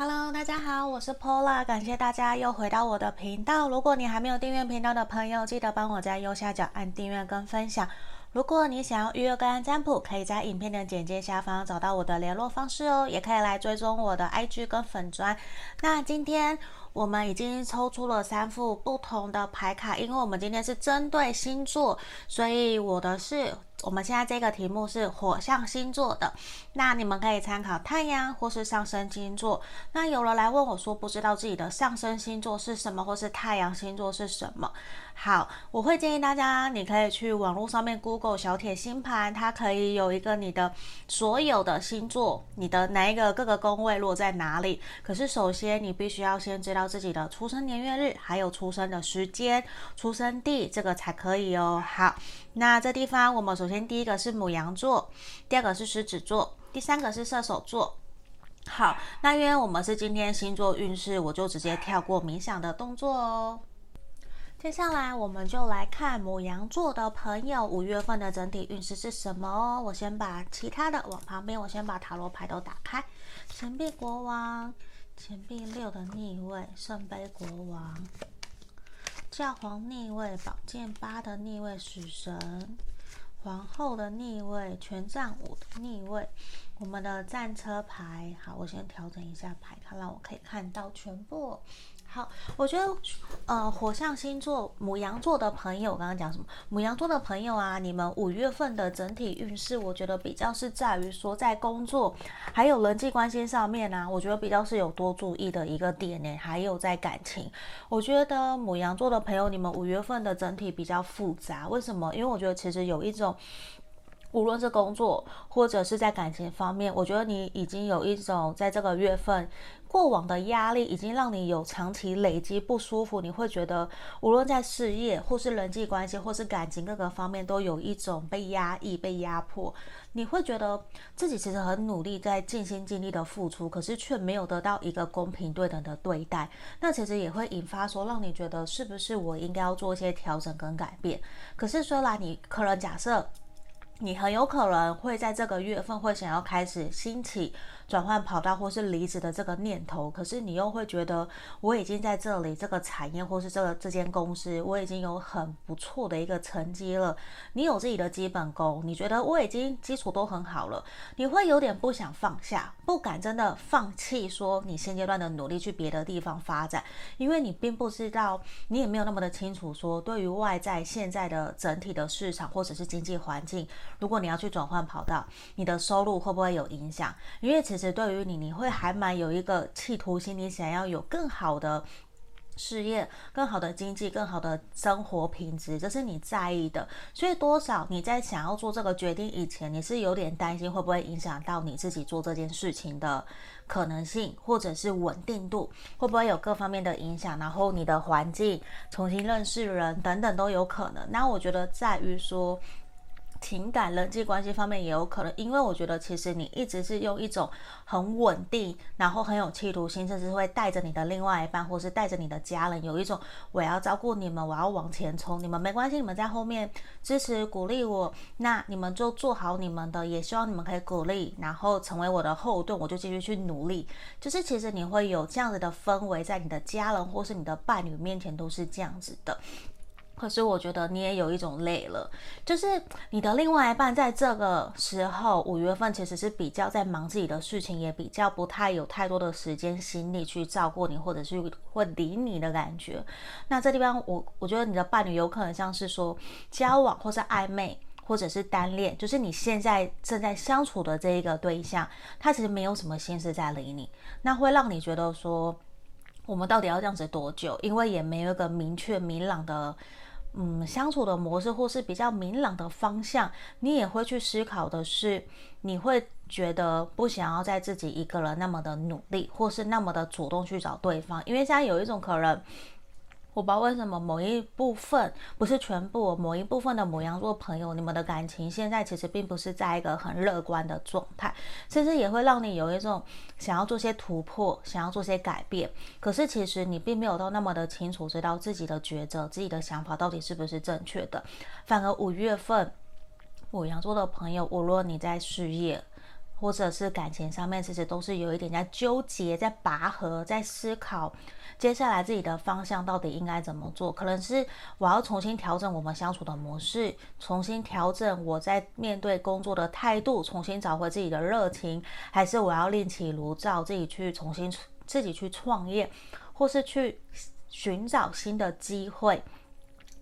Hello，大家好，我是 Pola，感谢大家又回到我的频道。如果你还没有订阅频道的朋友，记得帮我在右下角按订阅跟分享。如果你想要预约个案占卜，可以在影片的简介下方找到我的联络方式哦，也可以来追踪我的 IG 跟粉砖。那今天我们已经抽出了三副不同的牌卡，因为我们今天是针对星座，所以我的是。我们现在这个题目是火象星座的，那你们可以参考太阳或是上升星座。那有人来问我说，不知道自己的上升星座是什么，或是太阳星座是什么？好，我会建议大家，你可以去网络上面 Google 小铁星盘，它可以有一个你的所有的星座，你的哪一个各个宫位落在哪里。可是首先你必须要先知道自己的出生年月日，还有出生的时间、出生地，这个才可以哦。好，那这地方我们首。先，第一个是母羊座，第二个是狮子座，第三个是射手座。好，那因为我们是今天星座运势，我就直接跳过冥想的动作哦。接下来，我们就来看母羊座的朋友五月份的整体运势是什么哦。我先把其他的往旁边，我先把塔罗牌都打开。钱币国王，钱币六的逆位，圣杯国王，教皇逆位，宝剑八的逆位，死神。皇后的逆位，权杖五的逆位，我们的战车牌。好，我先调整一下牌，看让我可以看到全部。好，我觉得，呃，火象星座母羊座的朋友，刚刚讲什么？母羊座的朋友啊，你们五月份的整体运势，我觉得比较是在于说，在工作还有人际关系上面啊，我觉得比较是有多注意的一个点呢。还有在感情，我觉得母羊座的朋友，你们五月份的整体比较复杂。为什么？因为我觉得其实有一种。无论是工作或者是在感情方面，我觉得你已经有一种在这个月份过往的压力，已经让你有长期累积不舒服。你会觉得无论在事业或是人际关系或是感情各个方面，都有一种被压抑、被压迫。你会觉得自己其实很努力，在尽心尽力的付出，可是却没有得到一个公平对等的对待。那其实也会引发说，让你觉得是不是我应该要做一些调整跟改变？可是虽然你可能假设。你很有可能会在这个月份会想要开始兴起转换跑道或是离职的这个念头，可是你又会觉得我已经在这里这个产业或是这个这间公司，我已经有很不错的一个成绩了。你有自己的基本功，你觉得我已经基础都很好了，你会有点不想放下，不敢真的放弃说你现阶段的努力去别的地方发展，因为你并不知道，你也没有那么的清楚说对于外在现在的整体的市场或者是经济环境。如果你要去转换跑道，你的收入会不会有影响？因为其实其实对于你，你会还蛮有一个企图心，你想要有更好的事业、更好的经济、更好的生活品质，这是你在意的。所以多少你在想要做这个决定以前，你是有点担心会不会影响到你自己做这件事情的可能性，或者是稳定度，会不会有各方面的影响？然后你的环境、重新认识人等等都有可能。那我觉得在于说。情感、人际关系方面也有可能，因为我觉得其实你一直是用一种很稳定，然后很有企图心，甚至会带着你的另外一半，或是带着你的家人，有一种我要照顾你们，我要往前冲，你们没关系，你们在后面支持鼓励我，那你们就做好你们的，也希望你们可以鼓励，然后成为我的后盾，我就继续去努力。就是其实你会有这样子的氛围，在你的家人或是你的伴侣面前都是这样子的。可是我觉得你也有一种累了，就是你的另外一半在这个时候五月份其实是比较在忙自己的事情，也比较不太有太多的时间心力去照顾你，或者是会理你的感觉。那这地方我我觉得你的伴侣有可能像是说交往或是暧昧，或者是单恋，就是你现在正在相处的这一个对象，他其实没有什么心思在理你，那会让你觉得说我们到底要这样子多久？因为也没有一个明确明朗的。嗯，相处的模式或是比较明朗的方向，你也会去思考的是，你会觉得不想要在自己一个人那么的努力，或是那么的主动去找对方，因为现在有一种可能。我不知道为什么某一部分不是全部，某一部分的牡羊座朋友，你们的感情现在其实并不是在一个很乐观的状态，甚至也会让你有一种想要做些突破，想要做些改变。可是其实你并没有到那么的清楚，知道自己的抉择、自己的想法到底是不是正确的。反而五月份牡羊座的朋友，无论你在事业，或者是感情上面，其实都是有一点在纠结、在拔河、在思考，接下来自己的方向到底应该怎么做？可能是我要重新调整我们相处的模式，重新调整我在面对工作的态度，重新找回自己的热情，还是我要另起炉灶，自己去重新自己去创业，或是去寻找新的机会？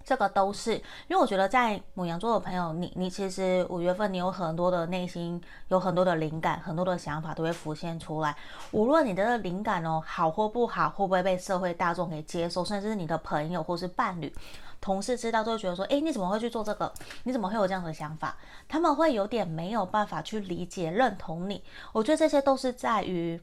这个都是，因为我觉得在母羊座的朋友，你你其实五月份你有很多的内心，有很多的灵感，很多的想法都会浮现出来。无论你的灵感哦好或不好，会不会被社会大众给接受，甚至是你的朋友或是伴侣、同事知道，都会觉得说，诶，你怎么会去做这个？你怎么会有这样的想法？他们会有点没有办法去理解、认同你。我觉得这些都是在于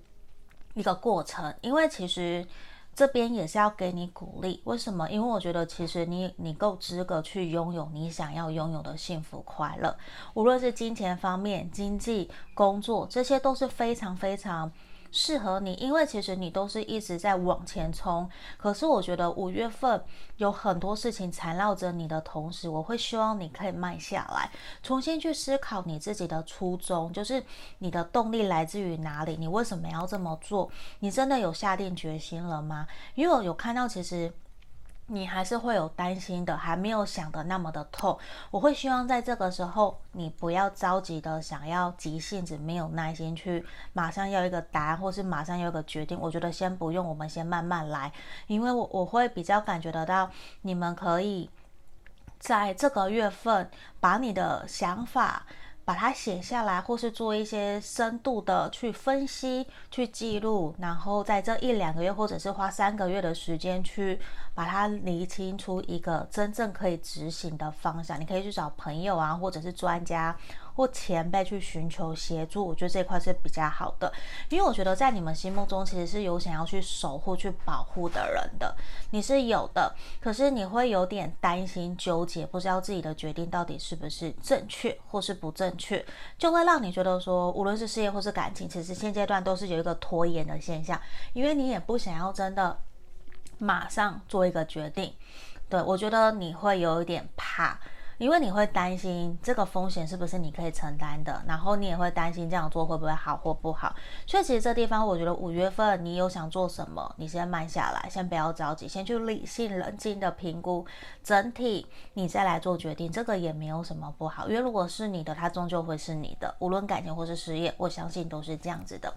一个过程，因为其实。这边也是要给你鼓励，为什么？因为我觉得其实你你够资格去拥有你想要拥有的幸福快乐，无论是金钱方面、经济、工作，这些都是非常非常。适合你，因为其实你都是一直在往前冲。可是我觉得五月份有很多事情缠绕着你的同时，我会希望你可以慢下来，重新去思考你自己的初衷，就是你的动力来自于哪里？你为什么要这么做？你真的有下定决心了吗？因为我有看到，其实。你还是会有担心的，还没有想得那么的透。我会希望在这个时候，你不要着急的想要急性子，没有耐心去马上要一个答案，或是马上要一个决定。我觉得先不用，我们先慢慢来，因为我我会比较感觉得到，你们可以在这个月份把你的想法。把它写下来，或是做一些深度的去分析、去记录，然后在这一两个月，或者是花三个月的时间去把它厘清出一个真正可以执行的方向。你可以去找朋友啊，或者是专家。或前辈去寻求协助，我觉得这一块是比较好的，因为我觉得在你们心目中其实是有想要去守护、去保护的人的，你是有的，可是你会有点担心、纠结，不知道自己的决定到底是不是正确或是不正确，就会让你觉得说，无论是事业或是感情，其实现阶段都是有一个拖延的现象，因为你也不想要真的马上做一个决定，对，我觉得你会有一点怕。因为你会担心这个风险是不是你可以承担的，然后你也会担心这样做会不会好或不好。所以其实这地方，我觉得五月份你有想做什么，你先慢下来，先不要着急，先去理性冷静的评估整体，你再来做决定，这个也没有什么不好。因为如果是你的，它终究会是你的，无论感情或是事业，我相信都是这样子的。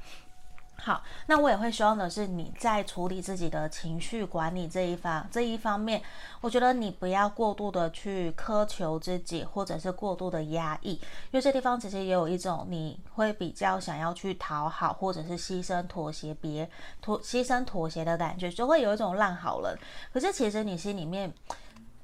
好，那我也会希望的是你在处理自己的情绪管理这一方这一方面，我觉得你不要过度的去苛求自己，或者是过度的压抑，因为这地方其实也有一种你会比较想要去讨好，或者是牺牲妥协别妥牺牲妥协的感觉，就会有一种烂好人。可是其实你心里面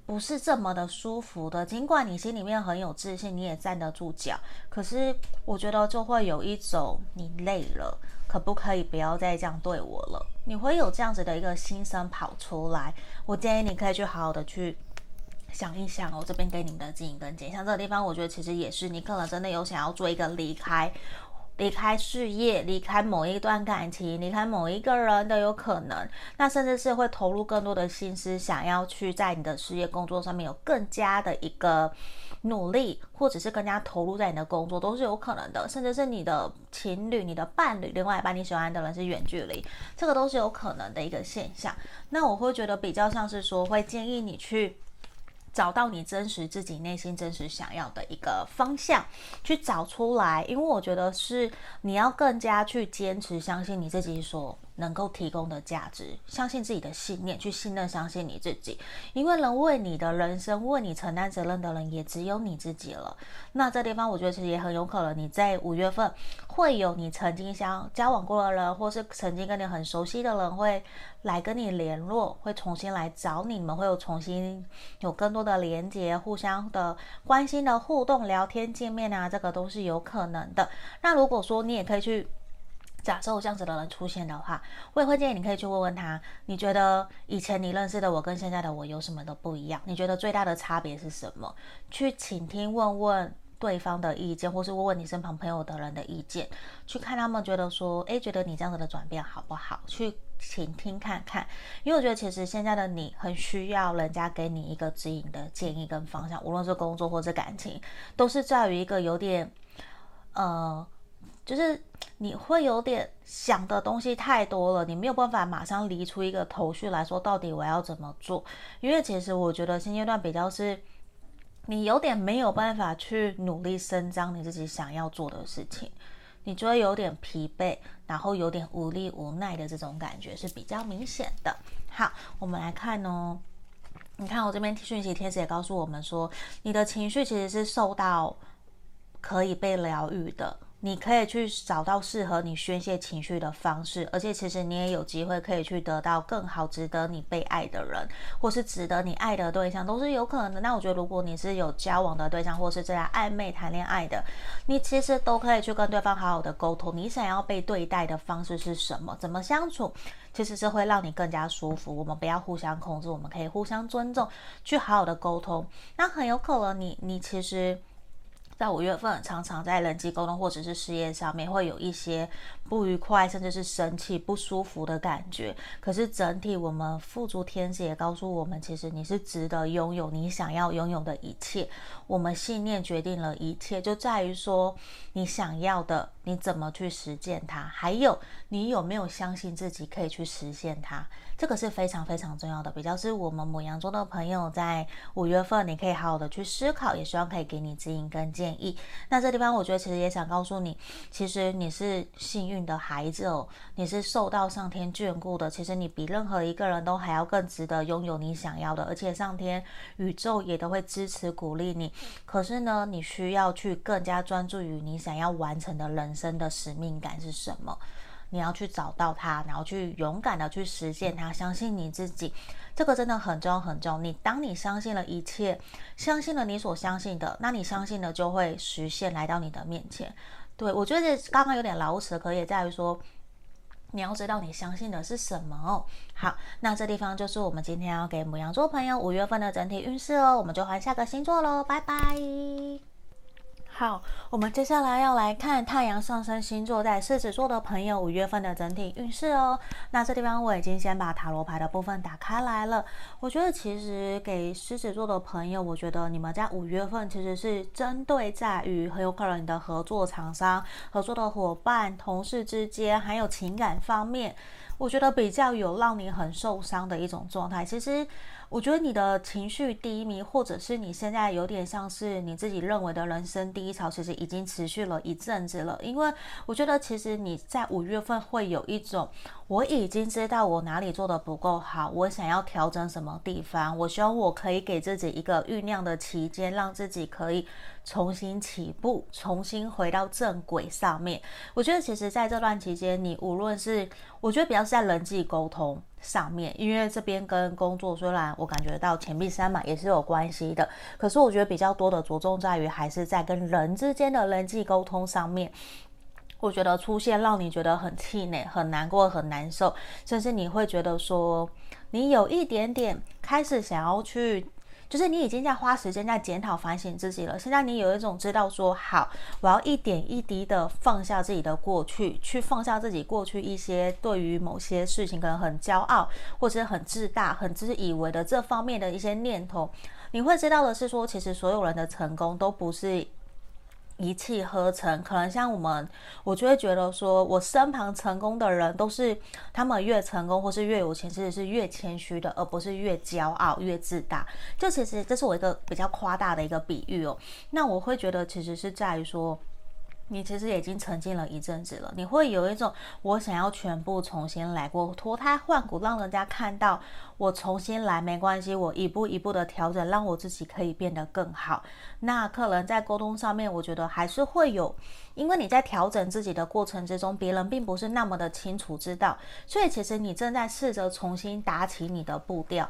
不是这么的舒服的，尽管你心里面很有自信，你也站得住脚，可是我觉得就会有一种你累了。可不可以不要再这样对我了？你会有这样子的一个心声跑出来。我建议你可以去好好的去想一想。我这边给你们的经营跟建议，像这个地方，我觉得其实也是你可能真的有想要做一个离开。离开事业，离开某一段感情，离开某一个人都有可能。那甚至是会投入更多的心思，想要去在你的事业工作上面有更加的一个努力，或者是更加投入在你的工作，都是有可能的。甚至是你的情侣、你的伴侣，另外一半你喜欢的人是远距离，这个都是有可能的一个现象。那我会觉得比较像是说，会建议你去。找到你真实自己内心真实想要的一个方向，去找出来，因为我觉得是你要更加去坚持，相信你自己所能够提供的价值，相信自己的信念，去信任、相信你自己，因为能为你的人生为你承担责任的人也只有你自己了。那这地方我觉得其实也很有可能，你在五月份会有你曾经相交往过的人，或是曾经跟你很熟悉的人会来跟你联络，会重新来找你，你们会有重新有更多的连接，互相的关心的互动、聊天、见面啊，这个都是有可能的。那如果说你也可以去。假设有这样子的人出现的话，我也会建议你可以去问问他，你觉得以前你认识的我跟现在的我有什么的不一样？你觉得最大的差别是什么？去倾听，问问对方的意见，或是问问你身旁朋友的人的意见，去看他们觉得说，诶，觉得你这样子的转变好不好？去倾听看看，因为我觉得其实现在的你很需要人家给你一个指引的建议跟方向，无论是工作或是感情，都是在于一个有点，呃。就是你会有点想的东西太多了，你没有办法马上理出一个头绪来说，到底我要怎么做？因为其实我觉得现阶段比较是，你有点没有办法去努力伸张你自己想要做的事情，你觉得有点疲惫，然后有点无力无奈的这种感觉是比较明显的。好，我们来看哦。你看我这边讯息贴纸也告诉我们说，你的情绪其实是受到可以被疗愈的。你可以去找到适合你宣泄情绪的方式，而且其实你也有机会可以去得到更好、值得你被爱的人，或是值得你爱的对象，都是有可能的。那我觉得，如果你是有交往的对象，或是正在暧昧谈恋爱的，你其实都可以去跟对方好好的沟通，你想要被对待的方式是什么？怎么相处，其实是会让你更加舒服。我们不要互相控制，我们可以互相尊重，去好好的沟通。那很有可能你，你你其实。在五月份，常常在人际沟通或者是事业上面会有一些不愉快，甚至是生气、不舒服的感觉。可是整体，我们富足天使也告诉我们，其实你是值得拥有你想要拥有的一切。我们信念决定了一切，就在于说你想要的，你怎么去实践它，还有你有没有相信自己可以去实现它。这个是非常非常重要的，比较是我们牡羊座的朋友在五月份，你可以好好的去思考，也希望可以给你指引跟建议。那这地方我觉得其实也想告诉你，其实你是幸运的孩子哦，你是受到上天眷顾的。其实你比任何一个人都还要更值得拥有你想要的，而且上天宇宙也都会支持鼓励你。可是呢，你需要去更加专注于你想要完成的人生的使命感是什么。你要去找到它，然后去勇敢的去实现它，相信你自己，这个真的很重要很重要。你当你相信了一切，相信了你所相信的，那你相信的就会实现来到你的面前。对，我觉得刚刚有点老实，可以在于说，你要知道你相信的是什么哦。好，那这地方就是我们今天要给母羊座朋友五月份的整体运势哦。我们就换下个星座喽，拜拜。好，我们接下来要来看太阳上升星座在狮子座的朋友五月份的整体运势哦。那这地方我已经先把塔罗牌的部分打开来了。我觉得其实给狮子座的朋友，我觉得你们在五月份其实是针对在于很有可能你的合作厂商、合作的伙伴、同事之间，还有情感方面，我觉得比较有让你很受伤的一种状态。其实。我觉得你的情绪低迷，或者是你现在有点像是你自己认为的人生低潮，其实已经持续了一阵子了。因为我觉得其实你在五月份会有一种，我已经知道我哪里做得不够好，我想要调整什么地方，我希望我可以给自己一个酝酿的期间，让自己可以重新起步，重新回到正轨上面。我觉得其实在这段期间，你无论是我觉得比较是在人际沟通。上面，因为这边跟工作虽然我感觉到钱币三嘛也是有关系的，可是我觉得比较多的着重在于还是在跟人之间的人际沟通上面，我觉得出现让你觉得很气馁、很难过、很难受，甚至你会觉得说你有一点点开始想要去。就是你已经在花时间在检讨反省自己了。现在你有一种知道说，好，我要一点一滴的放下自己的过去，去放下自己过去一些对于某些事情可能很骄傲或者很自大、很自以为的这方面的一些念头。你会知道的是说，其实所有人的成功都不是。一气呵成，可能像我们，我就会觉得说，我身旁成功的人都是他们越成功或是越有钱，其实是越谦虚的，而不是越骄傲越自大。这其实这是我一个比较夸大的一个比喻哦。那我会觉得其实是在于说。你其实已经沉浸了一阵子了，你会有一种我想要全部重新来过，脱胎换骨，让人家看到我重新来没关系，我一步一步的调整，让我自己可以变得更好。那可能在沟通上面，我觉得还是会有，因为你在调整自己的过程之中，别人并不是那么的清楚知道，所以其实你正在试着重新打起你的步调，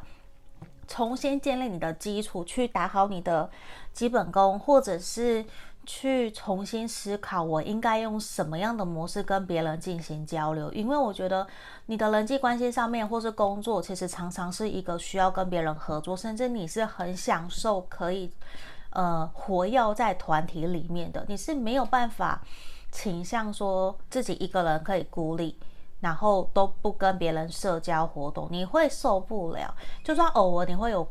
重新建立你的基础，去打好你的基本功，或者是。去重新思考，我应该用什么样的模式跟别人进行交流？因为我觉得你的人际关系上面，或是工作，其实常常是一个需要跟别人合作，甚至你是很享受可以，呃，活跃在团体里面的。你是没有办法倾向说自己一个人可以孤立，然后都不跟别人社交活动，你会受不了。就算偶尔你会有。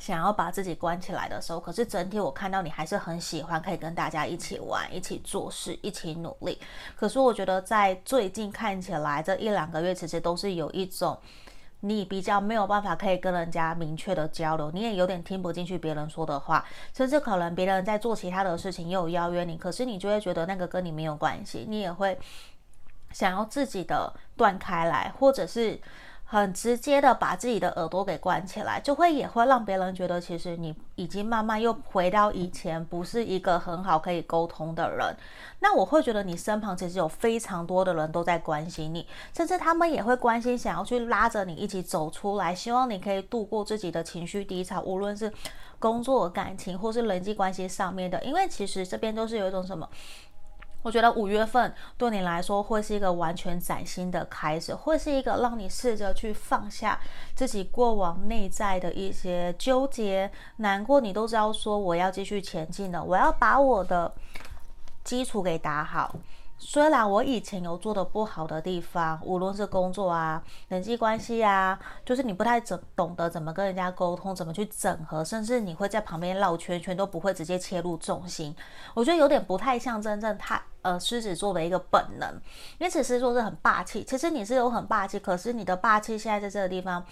想要把自己关起来的时候，可是整体我看到你还是很喜欢可以跟大家一起玩、一起做事、一起努力。可是我觉得在最近看起来这一两个月，其实都是有一种你比较没有办法可以跟人家明确的交流，你也有点听不进去别人说的话，甚至可能别人在做其他的事情又有邀约你，可是你就会觉得那个跟你没有关系，你也会想要自己的断开来，或者是。很直接的把自己的耳朵给关起来，就会也会让别人觉得，其实你已经慢慢又回到以前，不是一个很好可以沟通的人。那我会觉得你身旁其实有非常多的人都在关心你，甚至他们也会关心，想要去拉着你一起走出来，希望你可以度过自己的情绪低潮，无论是工作、感情或是人际关系上面的。因为其实这边都是有一种什么。我觉得五月份对你来说会是一个完全崭新的开始，会是一个让你试着去放下自己过往内在的一些纠结、难过，你都知道说我要继续前进的，我要把我的基础给打好。虽然我以前有做的不好的地方，无论是工作啊、人际关系啊，就是你不太怎懂得怎么跟人家沟通，怎么去整合，甚至你会在旁边绕圈圈，都不会直接切入重心。我觉得有点不太像真正他呃狮子座的一个本能，因为狮子座是很霸气，其实你是有很霸气，可是你的霸气现在在这个地方。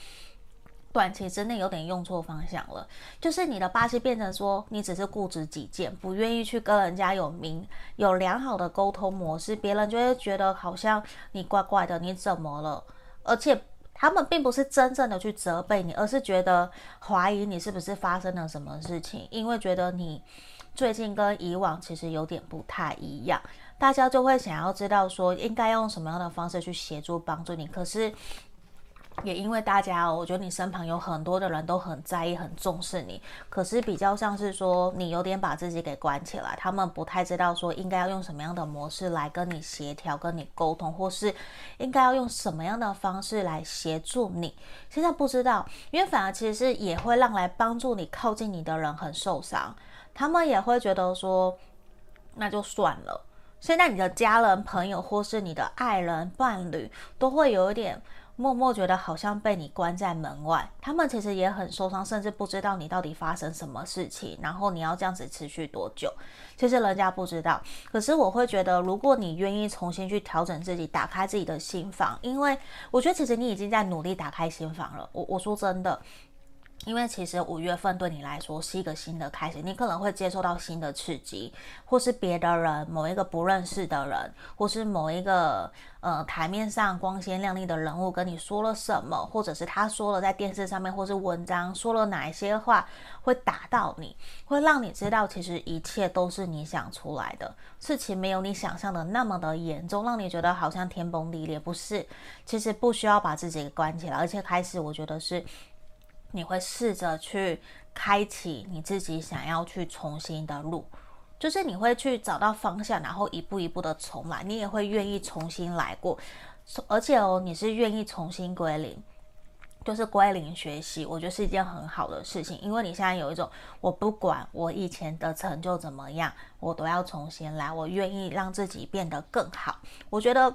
短期之内有点用错方向了，就是你的霸气变成说你只是固执己见，不愿意去跟人家有明有良好的沟通模式，别人就会觉得好像你怪怪的，你怎么了？而且他们并不是真正的去责备你，而是觉得怀疑你是不是发生了什么事情，因为觉得你最近跟以往其实有点不太一样，大家就会想要知道说应该用什么样的方式去协助帮助你，可是。也因为大家，我觉得你身旁有很多的人都很在意、很重视你，可是比较像是说你有点把自己给关起来，他们不太知道说应该要用什么样的模式来跟你协调、跟你沟通，或是应该要用什么样的方式来协助你。现在不知道，因为反而其实是也会让来帮助你、靠近你的人很受伤，他们也会觉得说那就算了。现在你的家人、朋友或是你的爱人、伴侣都会有一点。默默觉得好像被你关在门外，他们其实也很受伤，甚至不知道你到底发生什么事情，然后你要这样子持续多久，其实人家不知道。可是我会觉得，如果你愿意重新去调整自己，打开自己的心房，因为我觉得其实你已经在努力打开心房了。我我说真的。因为其实五月份对你来说是一个新的开始，你可能会接受到新的刺激，或是别的人，某一个不认识的人，或是某一个呃台面上光鲜亮丽的人物跟你说了什么，或者是他说了在电视上面或是文章说了哪一些话，会打到你，会让你知道其实一切都是你想出来的，事情没有你想象的那么的严重，让你觉得好像天崩地裂，不是，其实不需要把自己给关起来，而且开始我觉得是。你会试着去开启你自己想要去重新的路，就是你会去找到方向，然后一步一步的重来，你也会愿意重新来过，而且哦，你是愿意重新归零，就是归零学习，我觉得是一件很好的事情，因为你现在有一种，我不管我以前的成就怎么样，我都要重新来，我愿意让自己变得更好，我觉得。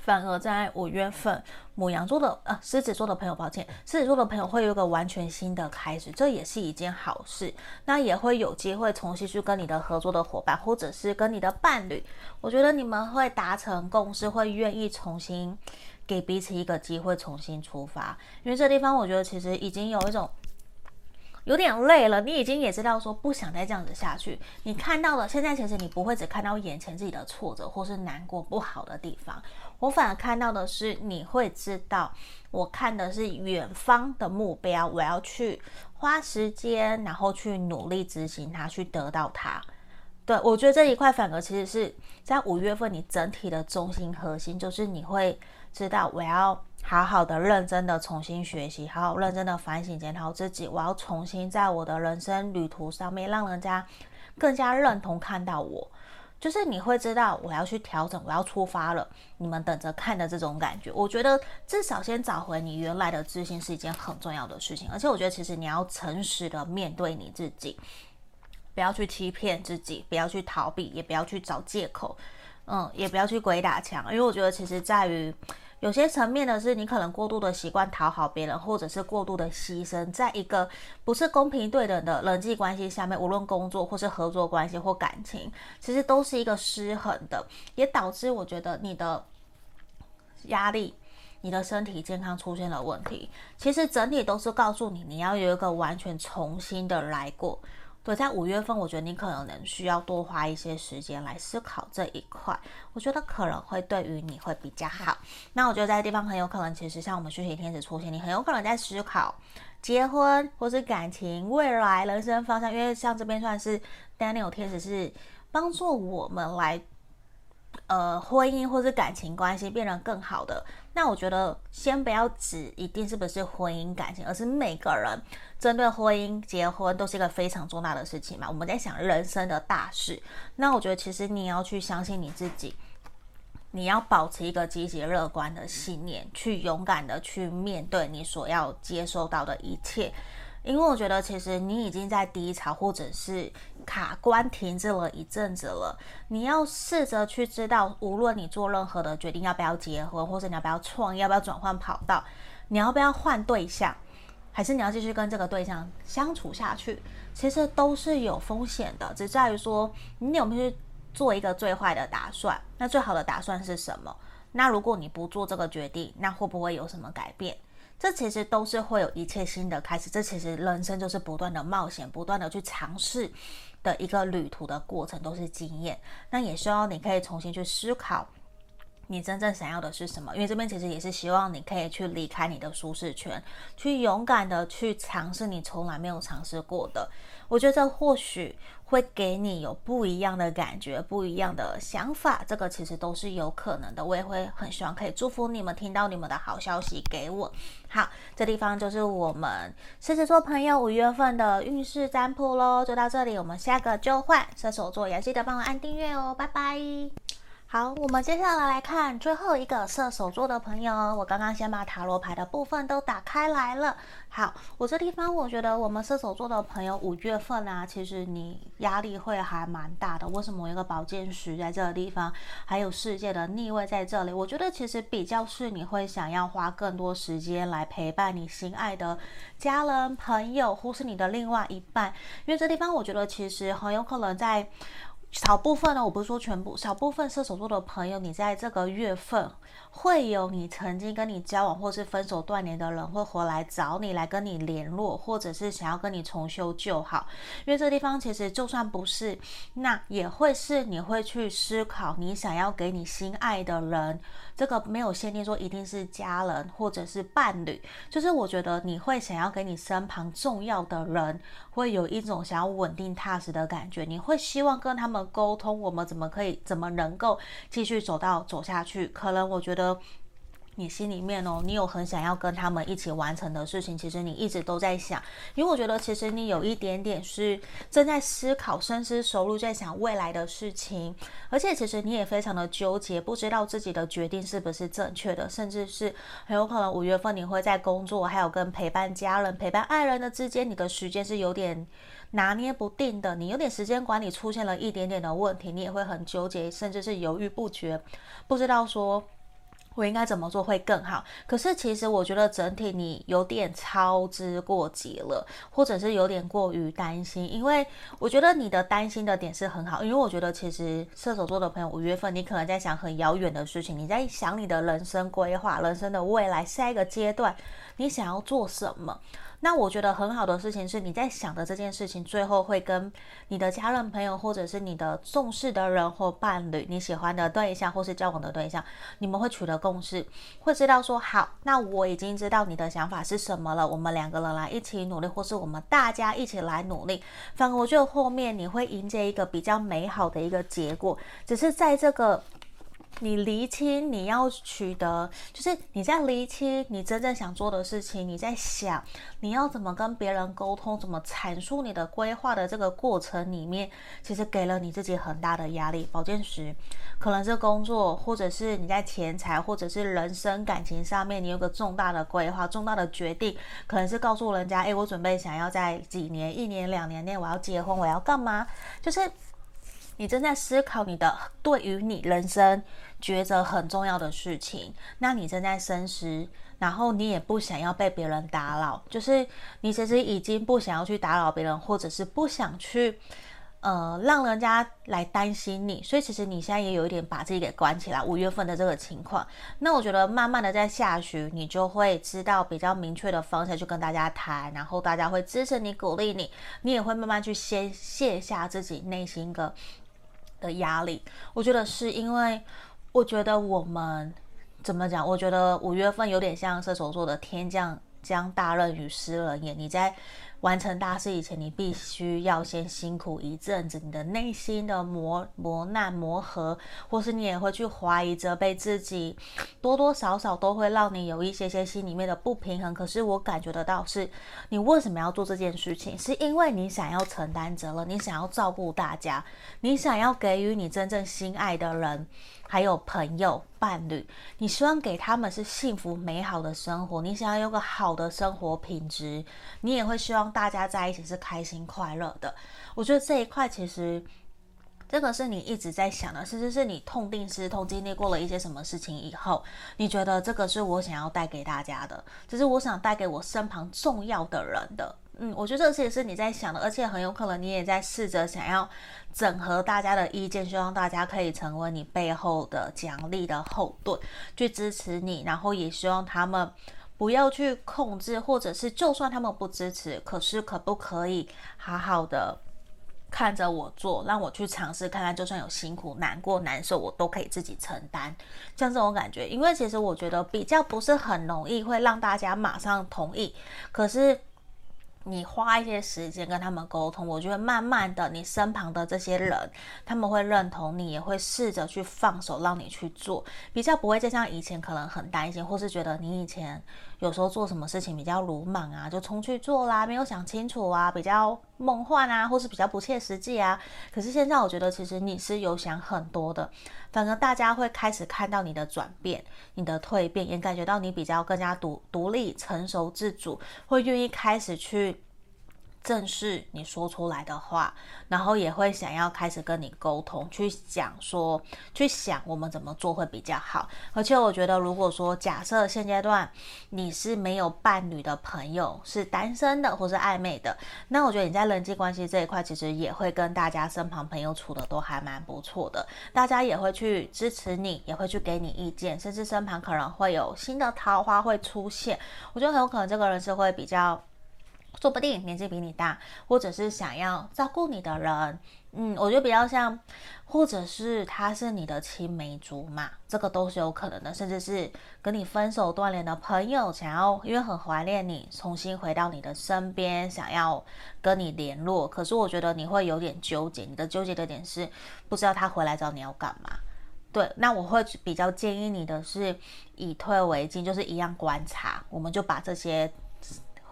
反而在五月份，母羊座的呃狮子座的朋友，抱歉，狮子座的朋友会有一个完全新的开始，这也是一件好事。那也会有机会重新去跟你的合作的伙伴，或者是跟你的伴侣，我觉得你们会达成共识，会愿意重新给彼此一个机会，重新出发。因为这地方，我觉得其实已经有一种。有点累了，你已经也知道说不想再这样子下去。你看到了，现在其实你不会只看到眼前自己的挫折或是难过不好的地方，我反而看到的是你会知道，我看的是远方的目标，我要去花时间，然后去努力执行它，去得到它。对，我觉得这一块反而其实是在五月份你整体的中心核心，就是你会知道我要。好好的、认真的重新学习，好好认真的反省检讨自己。我要重新在我的人生旅途上面，让人家更加认同看到我。就是你会知道我要去调整，我要出发了。你们等着看的这种感觉，我觉得至少先找回你原来的自信是一件很重要的事情。而且我觉得其实你要诚实的面对你自己，不要去欺骗自己，不要去逃避，也不要去找借口，嗯，也不要去鬼打墙。因为我觉得其实在于。有些层面的是你可能过度的习惯讨好别人，或者是过度的牺牲，在一个不是公平对等的人际关系下面，无论工作或是合作关系或感情，其实都是一个失衡的，也导致我觉得你的压力。你的身体健康出现了问题，其实整体都是告诉你，你要有一个完全重新的来过。对，在五月份，我觉得你可能需要多花一些时间来思考这一块，我觉得可能会对于你会比较好。那我觉得在地方很有可能，其实像我们讯息天使出现，你很有可能在思考结婚或是感情、未来人生方向，因为像这边算是 Daniel 天使是帮助我们来。呃，婚姻或是感情关系变得更好的，那我觉得先不要指一定是不是婚姻感情，而是每个人针对婚姻结婚都是一个非常重大的事情嘛。我们在想人生的大事，那我觉得其实你要去相信你自己，你要保持一个积极乐观的信念，去勇敢的去面对你所要接受到的一切。因为我觉得，其实你已经在低潮，或者是卡关停滞了一阵子了。你要试着去知道，无论你做任何的决定，要不要结婚，或者你要不要创业，要不要转换跑道，你要不要换对象，还是你要继续跟这个对象相处下去，其实都是有风险的。只在于说，你有没有去做一个最坏的打算？那最好的打算是什么？那如果你不做这个决定，那会不会有什么改变？这其实都是会有一切新的开始，这其实人生就是不断的冒险，不断的去尝试的一个旅途的过程，都是经验。那也希望你可以重新去思考，你真正想要的是什么？因为这边其实也是希望你可以去离开你的舒适圈，去勇敢的去尝试你从来没有尝试过的。我觉得这或许会给你有不一样的感觉，不一样的想法，这个其实都是有可能的。我也会很希望可以祝福你们听到你们的好消息给我。好，这地方就是我们狮子座朋友五月份的运势占卜喽，就到这里，我们下个就换射手座，也记得帮我按订阅哦，拜拜。好，我们接下来来看最后一个射手座的朋友。我刚刚先把塔罗牌的部分都打开来了。好，我这地方我觉得我们射手座的朋友五月份啊，其实你压力会还蛮大的。为什么我有个宝剑十在这个地方，还有世界的逆位在这里？我觉得其实比较是你会想要花更多时间来陪伴你心爱的家人、朋友，或是你的另外一半。因为这地方我觉得其实很有可能在。少部分呢，我不是说全部，少部分射手座的朋友，你在这个月份会有你曾经跟你交往或是分手断联的人会回来找你，来跟你联络，或者是想要跟你重修旧好。因为这地方其实就算不是，那也会是你会去思考，你想要给你心爱的人。这个没有限定说一定是家人或者是伴侣，就是我觉得你会想要给你身旁重要的人，会有一种想要稳定踏实的感觉。你会希望跟他们沟通，我们怎么可以，怎么能够继续走到走下去？可能我觉得。你心里面哦，你有很想要跟他们一起完成的事情，其实你一直都在想，因为我觉得其实你有一点点是正在思考、深思熟虑，在想未来的事情，而且其实你也非常的纠结，不知道自己的决定是不是正确的，甚至是很有可能五月份你会在工作，还有跟陪伴家人、陪伴爱人的之间，你的时间是有点拿捏不定的，你有点时间管理出现了一点点的问题，你也会很纠结，甚至是犹豫不决，不知道说。我应该怎么做会更好？可是其实我觉得整体你有点操之过急了，或者是有点过于担心。因为我觉得你的担心的点是很好，因为我觉得其实射手座的朋友五月份你可能在想很遥远的事情，你在想你的人生规划、人生的未来下一个阶段，你想要做什么？那我觉得很好的事情是，你在想的这件事情，最后会跟你的家人、朋友，或者是你的重视的人或伴侣，你喜欢的对象，或是交往的对象，你们会取得共识，会知道说，好，那我已经知道你的想法是什么了，我们两个人来一起努力，或是我们大家一起来努力。反而我觉得后面你会迎接一个比较美好的一个结果，只是在这个。你厘清你要取得，就是你在厘清你真正想做的事情。你在想你要怎么跟别人沟通，怎么阐述你的规划的这个过程里面，其实给了你自己很大的压力。宝剑十可能是工作，或者是你在钱财，或者是人生感情上面，你有个重大的规划、重大的决定，可能是告诉人家，诶，我准备想要在几年、一年、两年内我要结婚，我要干嘛？就是。你正在思考你的对于你人生抉择很重要的事情，那你正在深思，然后你也不想要被别人打扰，就是你其实已经不想要去打扰别人，或者是不想去。呃，让人家来担心你，所以其实你现在也有一点把自己给关起来。五月份的这个情况，那我觉得慢慢的在下旬，你就会知道比较明确的方向，去跟大家谈，然后大家会支持你、鼓励你，你也会慢慢去先卸下自己内心的的压力。我觉得是因为，我觉得我们怎么讲？我觉得五月份有点像射手座的天将将大任于斯人也，你在。完成大事以前，你必须要先辛苦一阵子，你的内心的磨磨难磨合，或是你也会去怀疑责备自己，多多少少都会让你有一些些心里面的不平衡。可是我感觉得到是，你为什么要做这件事情？是因为你想要承担责任，你想要照顾大家，你想要给予你真正心爱的人。还有朋友、伴侣，你希望给他们是幸福美好的生活，你想要有个好的生活品质，你也会希望大家在一起是开心快乐的。我觉得这一块其实，这个是你一直在想的，甚至是你痛定思痛，经历过了一些什么事情以后，你觉得这个是我想要带给大家的，这是我想带给我身旁重要的人的。嗯，我觉得这些也是你在想的，而且很有可能你也在试着想要整合大家的意见，希望大家可以成为你背后的奖励的后盾，去支持你，然后也希望他们不要去控制，或者是就算他们不支持，可是可不可以好好的看着我做，让我去尝试看看，就算有辛苦、难过、难受，我都可以自己承担，像这种感觉。因为其实我觉得比较不是很容易会让大家马上同意，可是。你花一些时间跟他们沟通，我觉得慢慢的，你身旁的这些人，他们会认同你，也会试着去放手让你去做，比较不会再像以前可能很担心，或是觉得你以前有时候做什么事情比较鲁莽啊，就冲去做啦，没有想清楚啊，比较梦幻啊，或是比较不切实际啊。可是现在我觉得其实你是有想很多的，反而大家会开始看到你的转变，你的蜕变，也感觉到你比较更加独独立、成熟、自主，会愿意开始去。正视你说出来的话，然后也会想要开始跟你沟通，去讲说，去想我们怎么做会比较好。而且我觉得，如果说假设现阶段你是没有伴侣的朋友，是单身的或是暧昧的，那我觉得你在人际关系这一块，其实也会跟大家身旁朋友处的都还蛮不错的。大家也会去支持你，也会去给你意见，甚至身旁可能会有新的桃花会出现。我觉得很有可能这个人是会比较。说不定年纪比你大，或者是想要照顾你的人，嗯，我觉得比较像，或者是他是你的青梅竹马，这个都是有可能的，甚至是跟你分手断联的朋友，想要因为很怀念你，重新回到你的身边，想要跟你联络。可是我觉得你会有点纠结，你的纠结的点是不知道他回来找你要干嘛。对，那我会比较建议你的是以退为进，就是一样观察，我们就把这些。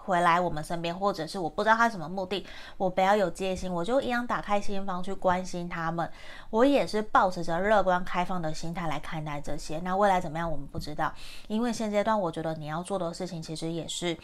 回来我们身边，或者是我不知道他什么目的，我不要有戒心，我就一样打开心房去关心他们。我也是保持着乐观开放的心态来看待这些。那未来怎么样，我们不知道，因为现阶段我觉得你要做的事情其实也是。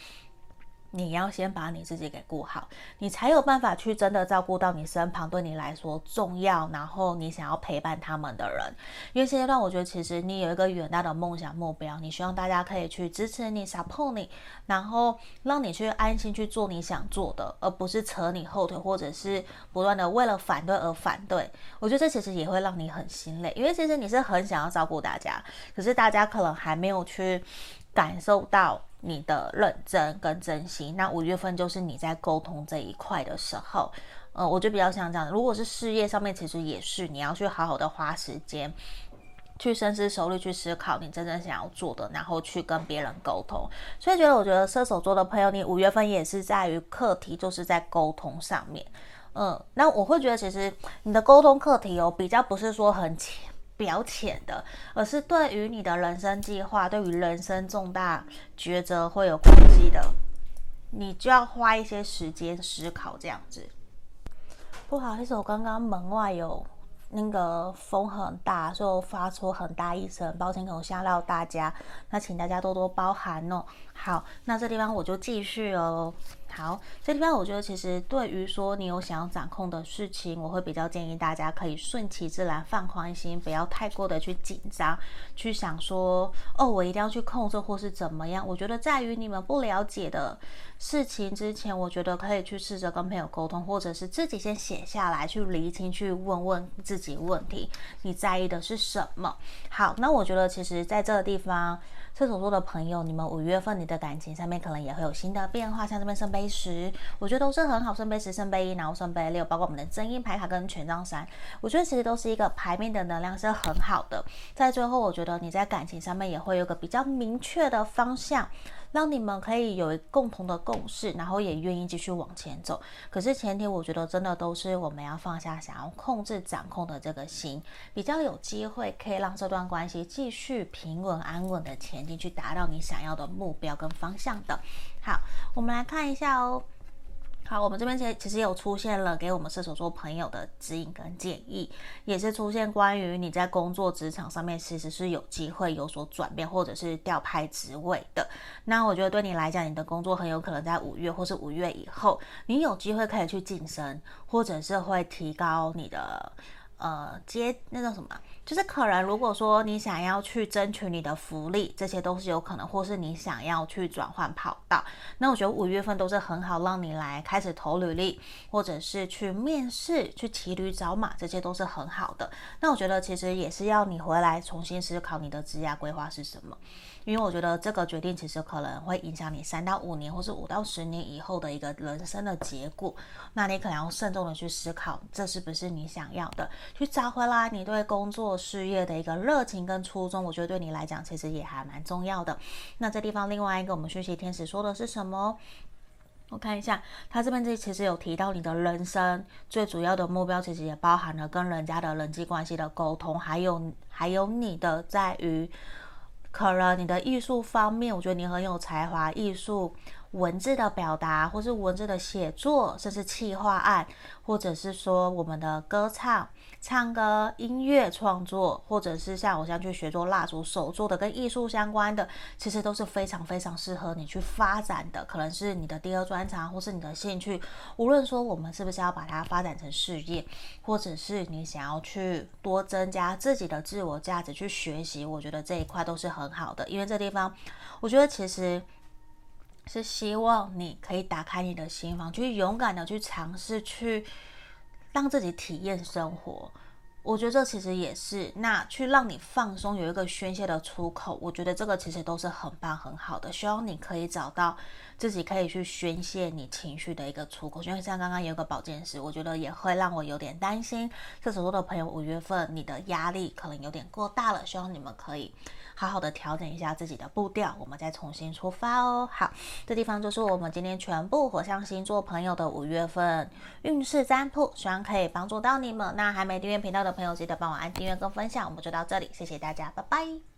你要先把你自己给顾好，你才有办法去真的照顾到你身旁对你来说重要，然后你想要陪伴他们的人。因为现阶段，我觉得其实你有一个远大的梦想目标，你希望大家可以去支持你、support 你，然后让你去安心去做你想做的，而不是扯你后腿，或者是不断的为了反对而反对。我觉得这其实也会让你很心累，因为其实你是很想要照顾大家，可是大家可能还没有去感受到。你的认真跟真心，那五月份就是你在沟通这一块的时候，呃，我就比较像这样。如果是事业上面，其实也是你要去好好的花时间，去深思熟虑去思考你真正想要做的，然后去跟别人沟通。所以觉得，我觉得射手座的朋友，你五月份也是在于课题，就是在沟通上面。嗯，那我会觉得，其实你的沟通课题哦，比较不是说很。表浅的，而是对于你的人生计划，对于人生重大抉择会有关系的，你就要花一些时间思考这样子。不好意思，我刚刚门外有那个风很大，所以发出很大一声，抱歉，可我吓到大家，那请大家多多包涵哦。好，那这地方我就继续哦。好，这地方我觉得其实对于说你有想要掌控的事情，我会比较建议大家可以顺其自然，放宽心，不要太过的去紧张，去想说哦，我一定要去控制或是怎么样。我觉得在于你们不了解的事情之前，我觉得可以去试着跟朋友沟通，或者是自己先写下来，去厘清，去问问自己问题，你在意的是什么？好，那我觉得其实在这个地方。射手座的朋友，你们五月份你的感情上面可能也会有新的变化，像这边圣杯十，我觉得都是很好。圣杯十、圣杯一，然后圣杯六，包括我们的真印牌卡跟权杖三，我觉得其实都是一个牌面的能量是很好的。在最后，我觉得你在感情上面也会有个比较明确的方向。让你们可以有共同的共识，然后也愿意继续往前走。可是前提，我觉得真的都是我们要放下想要控制、掌控的这个心，比较有机会可以让这段关系继续平稳安稳的前进，去达到你想要的目标跟方向的。好，我们来看一下哦。好，我们这边其实其实有出现了给我们射手座朋友的指引跟建议，也是出现关于你在工作职场上面其实是有机会有所转变，或者是调派职位的。那我觉得对你来讲，你的工作很有可能在五月或是五月以后，你有机会可以去晋升，或者是会提高你的。呃，接那叫什么，就是可能如果说你想要去争取你的福利，这些都是有可能，或是你想要去转换跑道，那我觉得五月份都是很好让你来开始投履历，或者是去面试、去骑驴找马，这些都是很好的。那我觉得其实也是要你回来重新思考你的职业规划是什么。因为我觉得这个决定其实可能会影响你三到五年，或是五到十年以后的一个人生的结果。那你可能要慎重的去思考，这是不是你想要的？去找回来你对工作事业的一个热情跟初衷，我觉得对你来讲其实也还蛮重要的。那这地方另外一个我们讯息天使说的是什么？我看一下，他这边这其实有提到你的人生最主要的目标，其实也包含了跟人家的人际关系的沟通，还有还有你的在于。可能你的艺术方面，我觉得你很有才华，艺术文字的表达，或是文字的写作，甚至企划案，或者是说我们的歌唱。唱歌、音乐创作，或者是像我现在去学做蜡烛、手做的跟艺术相关的，其实都是非常非常适合你去发展的，可能是你的第二专长，或是你的兴趣。无论说我们是不是要把它发展成事业，或者是你想要去多增加自己的自我价值去学习，我觉得这一块都是很好的。因为这地方，我觉得其实是希望你可以打开你的心房，去勇敢的去尝试去。让自己体验生活，我觉得这其实也是那去让你放松，有一个宣泄的出口。我觉得这个其实都是很棒很好的，希望你可以找到自己可以去宣泄你情绪的一个出口。因为像刚刚有个宝剑十，我觉得也会让我有点担心。射手座的朋友，五月份你的压力可能有点过大了，希望你们可以。好好的调整一下自己的步调，我们再重新出发哦。好，这地方就是我们今天全部火象星座朋友的五月份运势占卜，希望可以帮助到你们。那还没订阅频道的朋友，记得帮我按订阅跟分享。我们就到这里，谢谢大家，拜拜。